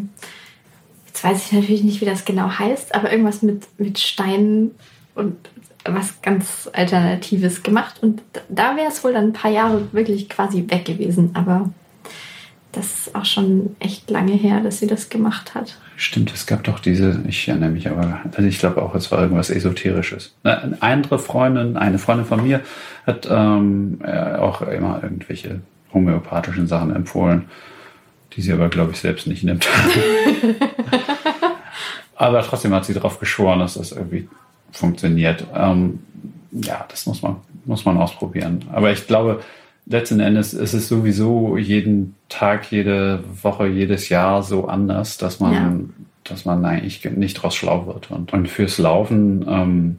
jetzt weiß ich natürlich nicht, wie das genau heißt, aber irgendwas mit, mit Steinen und was ganz Alternatives gemacht. Und da wäre es wohl dann ein paar Jahre wirklich quasi weg gewesen. Aber das ist auch schon echt lange her, dass sie das gemacht hat. Stimmt, es gab doch diese, ich erinnere mich aber, also ich glaube auch, es war irgendwas Esoterisches. Eine andere Freundin, eine Freundin von mir hat ähm, äh, auch immer irgendwelche homöopathischen Sachen empfohlen, die sie aber, glaube ich, selbst nicht nimmt. aber trotzdem hat sie darauf geschworen, dass das irgendwie funktioniert. Ähm, ja, das muss man, muss man ausprobieren. Aber ich glaube, letzten Endes ist es sowieso jeden Tag, jede Woche, jedes Jahr so anders, dass man, Ja. dass man eigentlich nicht draus schlau wird. Und, und fürs Laufen ähm,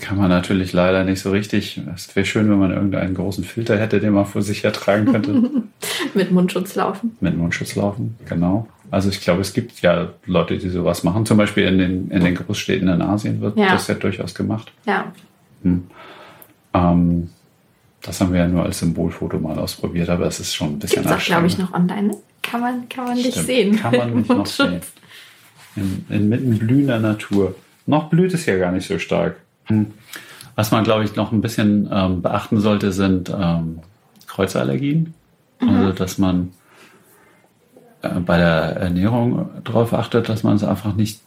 kann man natürlich leider nicht so richtig. Es wäre schön, wenn man irgendeinen großen Filter hätte, den man vor sich hertragen könnte. Mit Mundschutz laufen. Mit Mundschutz laufen, genau. Also ich glaube, es gibt ja Leute, die sowas machen. Zum Beispiel in den, in den Großstädten in Asien wird Ja. das ja durchaus gemacht. Ja. Ähm, das haben wir ja nur als Symbolfoto mal ausprobiert, aber es ist schon ein bisschen Gibt es auch, glaube ich, noch online. Ne? Kann man, kann man nicht Stimmt, sehen. Kann man nicht noch sehen. In, inmitten blühender Natur. Noch blüht es ja gar nicht so stark. Hm. Was man, glaube ich, noch ein bisschen ähm, beachten sollte, sind ähm, Kreuzallergien. Also, dass man äh, bei der Ernährung darauf achtet, dass man es einfach nicht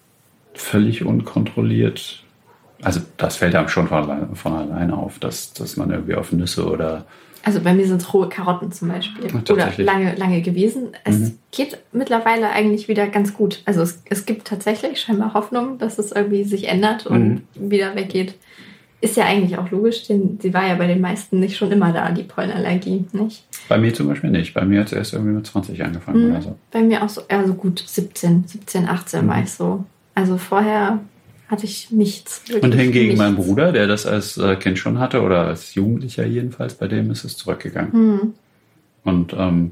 völlig unkontrolliert. Also, das fällt einem schon von, allein- von alleine auf, dass, dass man irgendwie auf Nüsse oder Also bei mir sind es rohe Karotten zum Beispiel. Ja, Oder lange, lange gewesen. Es Mhm. geht mittlerweile eigentlich wieder ganz gut. Also es, es gibt tatsächlich scheinbar Hoffnung, dass es irgendwie sich ändert und Mhm. wieder weggeht. Ist ja eigentlich auch logisch, denn sie war ja bei den meisten nicht schon immer da, die Pollenallergie, nicht? bei mir zum Beispiel nicht. Bei mir hat es erst irgendwie mit 20 angefangen Mhm. oder so. Bei mir auch so, eher so gut 17, 17, 18 Mhm. war ich so. Also vorher hatte ich nichts. Und hingegen nichts. mein Bruder, der das als äh, Kind schon hatte oder als Jugendlicher jedenfalls, bei dem ist es zurückgegangen. Hm. Und ähm,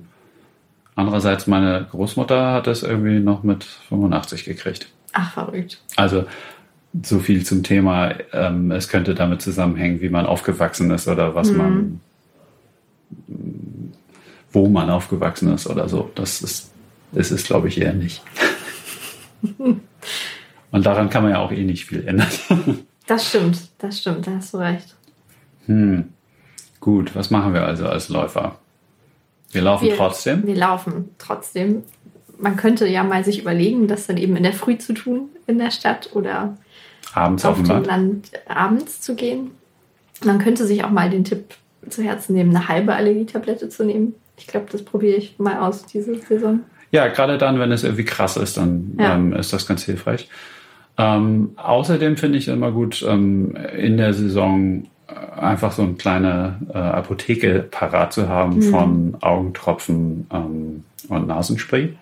andererseits meine Großmutter hat das irgendwie noch mit 85 gekriegt. Ach, verrückt. Also so viel zum Thema, ähm, es könnte damit zusammenhängen, wie man aufgewachsen ist oder was Mhm. man, wo man aufgewachsen ist oder so. Das ist, das ist glaube ich, eher nicht. Und daran kann man ja auch eh nicht viel ändern. Das stimmt, das stimmt, da hast du recht. Hm. Gut, was machen wir also als Läufer? Wir laufen Wir- trotzdem. Wir laufen trotzdem. Man könnte ja mal sich überlegen, das dann eben in der Früh zu tun in der Stadt oder Abends auf auf dem. Land abends zu gehen. Man könnte sich auch mal den Tipp zu Herzen nehmen, eine halbe Allergietablette zu nehmen. Ich glaube, das probiere ich mal aus diese Saison. Ja, gerade dann, wenn es irgendwie krass ist, dann Ja. ähm, ist das ganz hilfreich. Ähm, außerdem finde ich immer gut, ähm, in der Saison äh, einfach so eine kleine äh, Apotheke parat zu haben von Augentropfen ähm, und Nasenspray.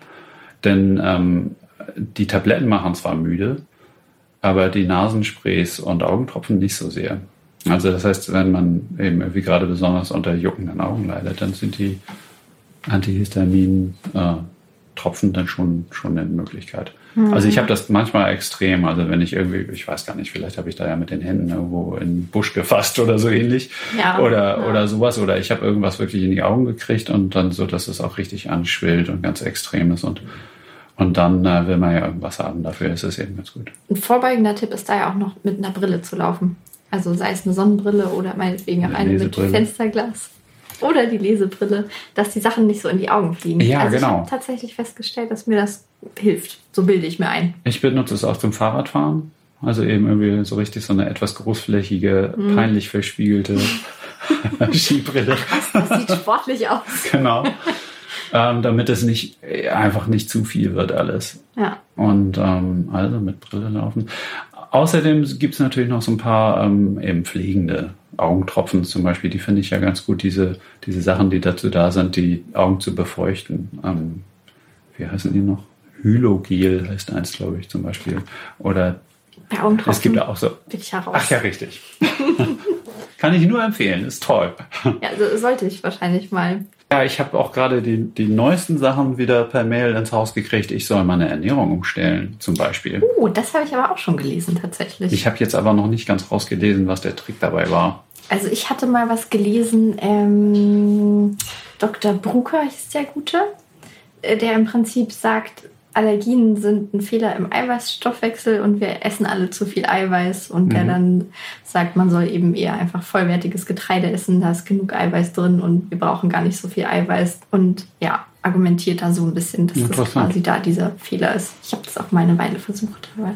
Denn ähm, die Tabletten machen zwar müde, aber die Nasensprays und Augentropfen nicht so sehr. Also das heißt, wenn man eben irgendwie gerade besonders unter juckenden Augen leidet, dann sind die Antihistamin-Tropfen dann schon, schon eine Möglichkeit. Also ich habe das manchmal extrem, also wenn ich irgendwie, ich weiß gar nicht, vielleicht habe ich da ja mit den Händen irgendwo in den Busch gefasst oder so ähnlich. Ja, oder, ja. oder sowas. Oder ich habe irgendwas wirklich in die Augen gekriegt und dann so, dass es auch richtig anschwillt und ganz extrem ist. Und, und dann äh, will man ja irgendwas haben. Dafür ist es eben ganz gut. Ein vorbeugender Tipp ist da ja auch noch mit einer Brille zu laufen. Also sei es eine Sonnenbrille oder meinetwegen auch Eine eine mit. Fensterglas. Oder die Lesebrille, dass die Sachen nicht so in die Augen fliegen. Ja, also ich genau. habe tatsächlich festgestellt, dass mir das hilft. So bilde ich mir ein. Ich benutze es auch zum Fahrradfahren. Also eben irgendwie so richtig so eine etwas großflächige, Mhm. peinlich verspiegelte Skibrille. Das sieht sportlich aus. genau. ähm, damit es nicht einfach nicht zu viel wird alles. Ja. Und ähm, also mit Brille laufen. Außerdem gibt es natürlich noch so ein paar ähm, eben pflegende Augentropfen zum Beispiel. Die finde ich ja ganz gut, diese, diese Sachen, die dazu da sind, die Augen zu befeuchten. Ähm, wie heißen die noch? Hylogel heißt eins, glaube ich, zum Beispiel. Oder Bei Augentropfen es gibt ja auch so. ich heraus. Ach ja, richtig. Kann ich nur empfehlen, ist toll. Ja, also sollte ich wahrscheinlich mal. Ja, ich habe auch gerade die, die neuesten Sachen wieder per Mail ins Haus gekriegt. Ich soll meine Ernährung umstellen, zum Beispiel. Oh, das habe ich aber auch schon gelesen tatsächlich. Ich habe jetzt aber noch nicht ganz rausgelesen, was der Trick dabei war. Also ich hatte mal was gelesen, ähm, Dr. Brucker hieß der Gute, äh, der im Prinzip sagt, Allergien sind ein Fehler im Eiweißstoffwechsel und wir essen alle zu viel Eiweiß und der Mhm. dann sagt, man soll eben eher einfach vollwertiges Getreide essen, da ist genug Eiweiß drin und wir brauchen gar nicht so viel Eiweiß und ja, argumentiert da so ein bisschen, dass das quasi da dieser Fehler ist. Ich habe das auch mal eine Weile versucht, aber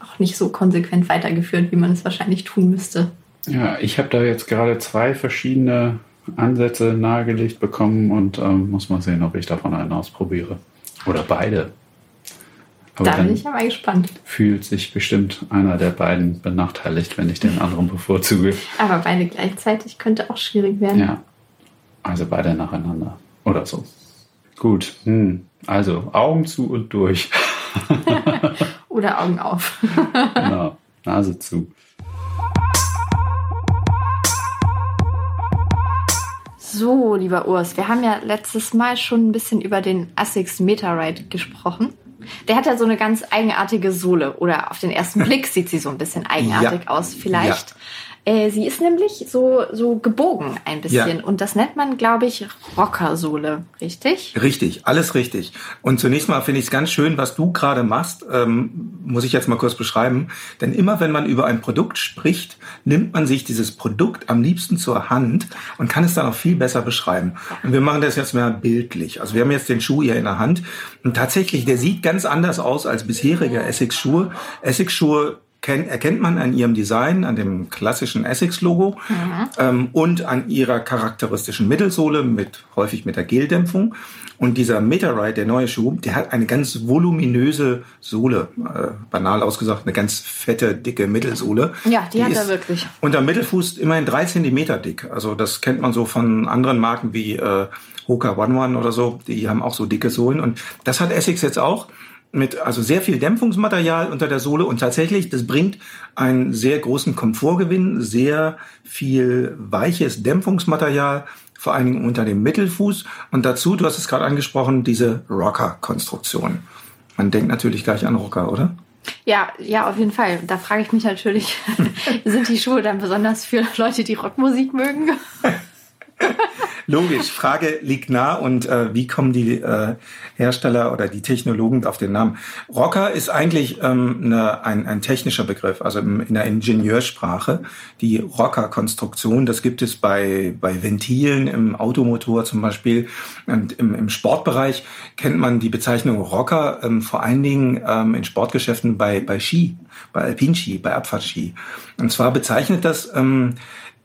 auch nicht so konsequent weitergeführt, wie man es wahrscheinlich tun müsste. Ja, ich habe da jetzt gerade zwei verschiedene Ansätze nahegelegt bekommen und ähm, muss mal sehen, ob ich davon einen ausprobiere. Oder beide. Aber Da bin ich ja mal gespannt. fühlt sich bestimmt einer der beiden benachteiligt, wenn ich den anderen bevorzuge. Aber beide gleichzeitig könnte auch schwierig werden. Ja, also beide nacheinander oder so. Gut, hm. also Augen zu und durch. Oder Augen auf. genau, Nase zu. So, lieber Urs, wir haben ja letztes Mal schon ein bisschen über den Asics Metaride gesprochen. Der hat ja so eine ganz eigenartige Sohle. Oder auf den ersten Blick sieht sie so ein bisschen eigenartig Ja. aus, vielleicht. Äh, sie ist nämlich so, so gebogen ein bisschen. Ja. Und das nennt man, glaube ich, Rockersohle, richtig? Richtig, alles richtig. Und zunächst mal finde ich es ganz schön, was du gerade machst, ähm, muss ich jetzt mal kurz beschreiben. Denn immer wenn man über ein Produkt spricht, nimmt man sich dieses Produkt am liebsten zur Hand und kann es dann auch viel besser beschreiben. Und wir machen das jetzt mal bildlich. Also wir haben jetzt den Schuh hier in der Hand und tatsächlich, der sieht ganz anders aus als bisherige Essex-Schuhe. Essex-Schuhe kennt, erkennt man an ihrem Design, an dem klassischen Essex-Logo ähm, und an ihrer charakteristischen Mittelsohle mit häufig mit der Geldämpfung. Und dieser Metaride, der neue Schuh, der hat eine ganz voluminöse Sohle, äh, banal ausgesagt, eine ganz fette, dicke Mittelsohle. Ja, die hat er wirklich. Unter Mittelfuß immerhin drei Zentimeter dick. Also das kennt man so von anderen Marken wie äh, Hoka One One oder so. Die haben auch so dicke Sohlen. Und das hat Essex jetzt auch mit also sehr viel Dämpfungsmaterial unter der Sohle und tatsächlich, das bringt einen sehr großen Komfortgewinn, sehr viel weiches Dämpfungsmaterial, vor allen Dingen unter dem Mittelfuß und dazu, du hast es gerade angesprochen, diese Rocker-Konstruktion. Man denkt natürlich gleich an Rocker, oder? Ja, ja, auf jeden Fall. Da frage ich mich natürlich, sind die Schuhe dann besonders für Leute, die Rockmusik mögen? Logisch, Frage liegt nah und äh, wie kommen die äh, Hersteller oder die Technologen auf den Namen? Rocker ist eigentlich ähm, eine, ein, ein technischer Begriff, also im, in der Ingenieursprache. Die Rocker-Konstruktion, das gibt es bei, bei Ventilen im Automotor zum Beispiel. Und im, im Sportbereich kennt man die Bezeichnung Rocker ähm, vor allen Dingen ähm, in Sportgeschäften bei, bei Ski, bei Alpinski, bei Abfahrtski. Und zwar bezeichnet das ähm,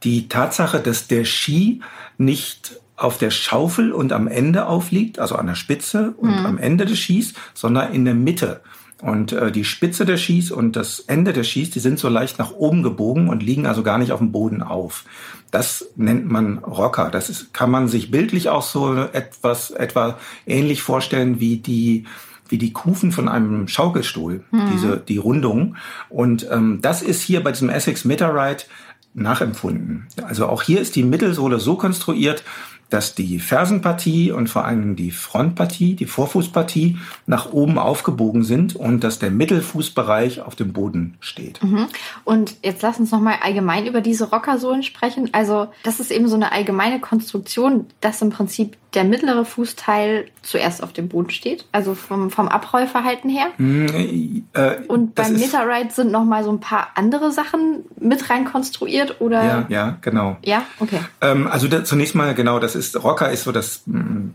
die Tatsache, dass der Ski nicht auf der Schaufel und am Ende aufliegt, also an der Spitze und am Ende des Skis, sondern in der Mitte. Und äh, die Spitze der Skis und das Ende der Skis, die sind so leicht nach oben gebogen und liegen also gar nicht auf dem Boden auf. Das nennt man Rocker. Das ist, kann man sich bildlich auch so etwas etwa ähnlich vorstellen wie die wie die Kufen von einem Schaukelstuhl, diese die Rundung. Und ähm, das ist hier bei diesem Essex Meteorite nachempfunden. Also auch hier ist die Mittelsohle so konstruiert, dass die Fersenpartie und vor allem die Frontpartie, die Vorfußpartie nach oben aufgebogen sind und dass der Mittelfußbereich auf dem Boden steht. Mhm. Und jetzt lass uns nochmal allgemein über diese Rockersohlen sprechen. Also das ist eben so eine allgemeine Konstruktion, dass im Prinzip der mittlere Fußteil zuerst auf dem Boden steht, also vom, vom Abrollverhalten her. Mhm, äh, Und beim Meteorite sind nochmal so ein paar andere Sachen mit rein konstruiert oder? Ja, ja, genau. Ja? Okay. Ähm, also da, zunächst mal genau, das ist Rocker ist so das mm,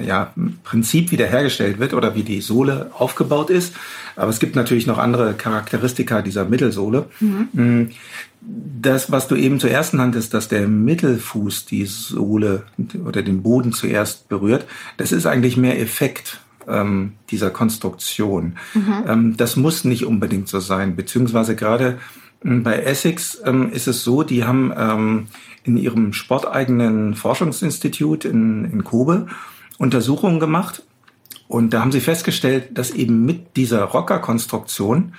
ja, Prinzip, wie der hergestellt wird oder wie die Sohle aufgebaut ist. Aber es gibt natürlich noch andere Charakteristika dieser Mittelsohle. Mm, Das, was du eben zuerst nanntest, dass der Mittelfuß die Sohle oder den Boden zuerst berührt, das ist eigentlich mehr Effekt ähm, dieser Konstruktion. Ähm, das muss nicht unbedingt so sein, beziehungsweise gerade ähm, bei Essex ähm, ist es so, die haben ähm, in ihrem sporteigenen Forschungsinstitut in, in Kobe Untersuchungen gemacht. Und da haben sie festgestellt, dass eben mit dieser Rockerkonstruktion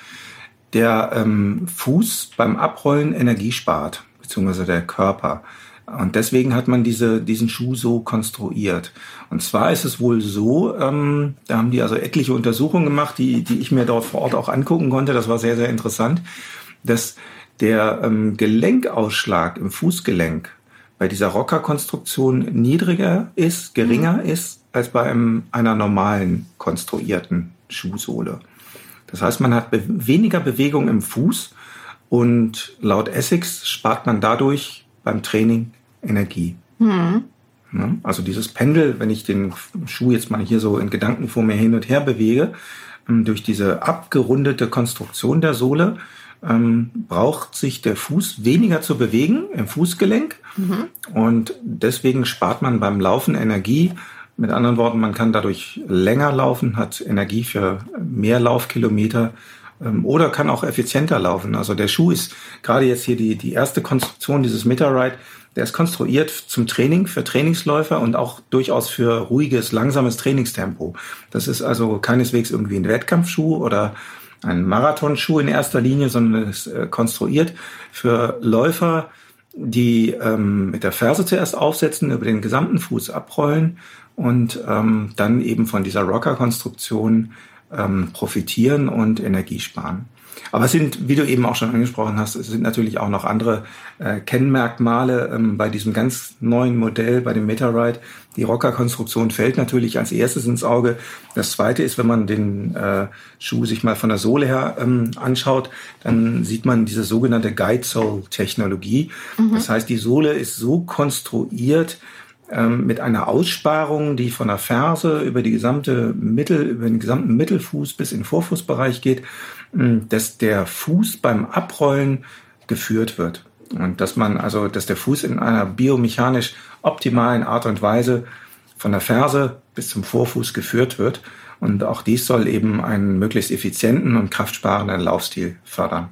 der ähm, Fuß beim Abrollen Energie spart, beziehungsweise der Körper. Und deswegen hat man diese, diesen Schuh so konstruiert. Und zwar ist es wohl so, ähm, da haben die also etliche Untersuchungen gemacht, die, die ich mir dort vor Ort auch angucken konnte. Das war sehr, sehr interessant, dass der ähm, Gelenkausschlag im Fußgelenk bei dieser Rockerkonstruktion niedriger ist, geringer ist, als bei einem, einer normalen konstruierten Schuhsohle. Das heißt, man hat be weniger Bewegung im Fuß und laut Essex spart man dadurch beim Training Energie. Ne? Also dieses Pendel, wenn ich den Schuh jetzt mal hier so in Gedanken vor mir hin und her bewege, ähm, durch diese abgerundete Konstruktion der Sohle, ähm, braucht sich der Fuß weniger zu bewegen im Fußgelenk und deswegen spart man beim Laufen Energie. Mit anderen Worten, man kann dadurch länger laufen, hat Energie für mehr Laufkilometer ähm, oder kann auch effizienter laufen. Also der Schuh ist gerade jetzt hier die, die erste Konstruktion dieses Meteorite, der ist konstruiert zum Training, für Trainingsläufer und auch durchaus für ruhiges, langsames Trainingstempo. Das ist also keineswegs irgendwie ein Wettkampfschuh oder ein Marathonschuh in erster Linie, sondern es ist äh, konstruiert für Läufer, die ähm, mit der Ferse zuerst aufsetzen, über den gesamten Fuß abrollen und ähm, dann eben von dieser Rocker-Konstruktion ähm, profitieren und Energie sparen. Aber es sind, wie du eben auch schon angesprochen hast, es sind natürlich auch noch andere äh, Kennmerkmale ähm, bei diesem ganz neuen Modell, bei dem Meteorite. Die Rocker-Konstruktion fällt natürlich als erstes ins Auge. Das zweite ist, wenn man den äh, Schuh sich mal von der Sohle her ähm, anschaut, dann sieht man diese sogenannte Guide-Sole-Technologie. Das heißt, die Sohle ist so konstruiert, mit einer Aussparung, die von der Ferse über die gesamte Mittel, über den gesamten Mittelfuß bis in den Vorfußbereich geht, mh, dass der Fuß beim Abrollen geführt wird. Und dass man also, dass der Fuß in einer biomechanisch optimalen Art und Weise von der Ferse bis zum Vorfuß geführt wird. Und auch dies soll eben einen möglichst effizienten und kraftsparenden Laufstil fördern.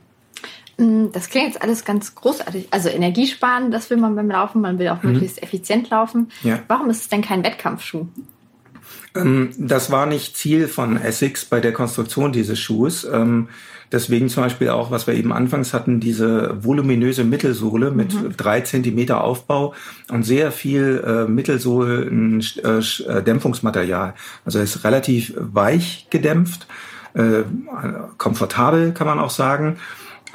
Mm, Das klingt jetzt alles ganz großartig. Also Energiesparen, das will man beim Laufen. Man will auch möglichst effizient laufen. Ja. Warum ist es denn kein Wettkampfschuh? Ähm, das war nicht Ziel von Essex bei der Konstruktion dieses Schuhes. Ähm, deswegen zum Beispiel auch, was wir eben anfangs hatten, diese voluminöse Mittelsohle mit drei Zentimeter Aufbau und sehr viel äh, Mittelsohlen äh, äh, Dämpfungsmaterial. Also es ist relativ weich gedämpft, komfortabel kann man auch sagen.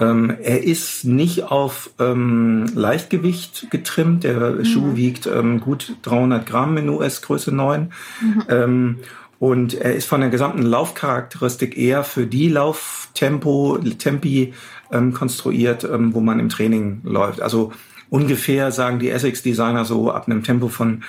Ähm, er ist nicht auf ähm, Leichtgewicht getrimmt. Der Schuh wiegt ähm, gut 300 Gramm in US-Größe 9. Ähm, und er ist von der gesamten Laufcharakteristik eher für die Lauftempo, Tempi ähm, konstruiert, ähm, wo man im Training läuft. Also ungefähr, sagen die Essex-Designer so, ab einem Tempo von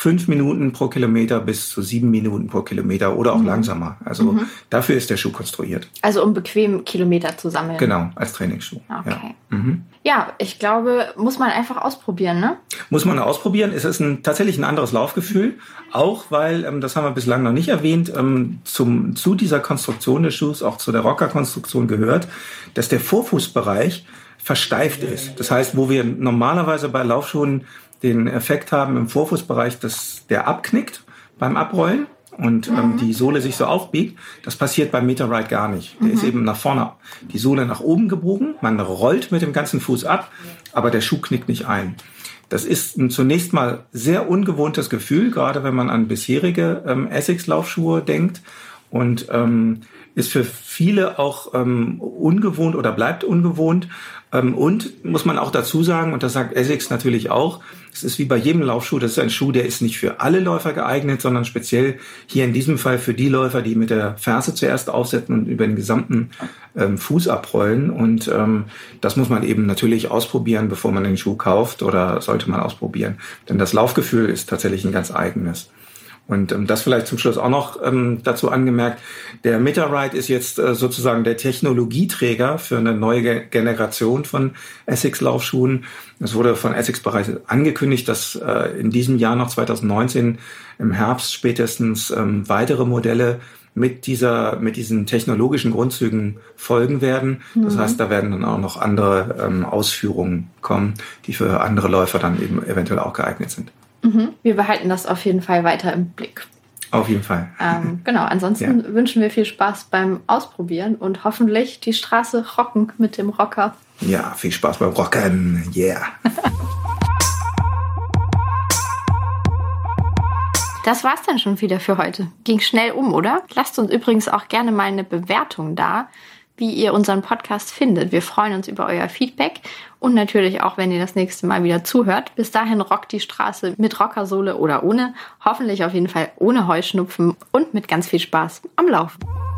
fünf Minuten pro Kilometer bis zu sieben Minuten pro Kilometer oder auch mhm. langsamer. Also mhm. dafür ist der Schuh konstruiert. Also um bequem Kilometer zu sammeln. Genau, als Trainingsschuh. Okay. Ja, mhm. ja ich glaube, muss man einfach ausprobieren, ne? Muss man ausprobieren. Es ist ein, tatsächlich ein anderes Laufgefühl. Auch weil, ähm, das haben wir bislang noch nicht erwähnt, ähm, zum, zu dieser Konstruktion des Schuhs, auch zu der Rocker-Konstruktion gehört, dass der Vorfußbereich versteift ist. Das heißt, wo wir normalerweise bei Laufschuhen den Effekt haben im Vorfußbereich, dass der abknickt beim Abrollen und ähm, mhm. die Sohle sich so aufbiegt. Das passiert beim Meterride gar nicht. Der mhm. ist eben nach vorne, die Sohle nach oben gebogen. Man rollt mit dem ganzen Fuß ab, aber der Schuh knickt nicht ein. Das ist ein zunächst mal sehr ungewohntes Gefühl, gerade wenn man an bisherige ähm, Essex-Laufschuhe denkt. Und ähm, ist für viele auch ähm, ungewohnt oder bleibt ungewohnt. Ähm, und muss man auch dazu sagen, und das sagt Essex natürlich auch, es ist wie bei jedem Laufschuh, das ist ein Schuh, der ist nicht für alle Läufer geeignet, sondern speziell hier in diesem Fall für die Läufer, die mit der Ferse zuerst aufsetzen und über den gesamten ähm, Fuß abrollen. Und ähm, das muss man eben natürlich ausprobieren, bevor man den Schuh kauft oder sollte man ausprobieren. Denn das Laufgefühl ist tatsächlich ein ganz eigenes. Und ähm, das vielleicht zum Schluss auch noch ähm, dazu angemerkt. Der MetaRide ist jetzt äh, sozusagen der Technologieträger für eine neue Generation von Essex-Laufschuhen. Es wurde von Essex bereits angekündigt, dass äh, in diesem Jahr noch 2019 im Herbst spätestens ähm, weitere Modelle mit dieser, mit diesen technologischen Grundzügen folgen werden. Das mhm. heißt, da werden dann auch noch andere ähm, Ausführungen kommen, die für andere Läufer dann eben eventuell auch geeignet sind. Mhm. Wir behalten das auf jeden Fall weiter im Blick. Auf jeden Fall. Ähm, genau, ansonsten ja. wünschen wir viel Spaß beim Ausprobieren und hoffentlich die Straße rocken mit dem Rocker. Ja, viel Spaß beim Rocken. Yeah. Das war's dann schon wieder für heute. Ging schnell um, oder? Lasst uns übrigens auch gerne mal eine Bewertung da wie ihr unseren Podcast findet. Wir freuen uns über euer Feedback und natürlich auch, wenn ihr das nächste Mal wieder zuhört. Bis dahin rockt die Straße mit Rockersohle oder ohne. Hoffentlich auf jeden Fall ohne Heuschnupfen und mit ganz viel Spaß am Laufen.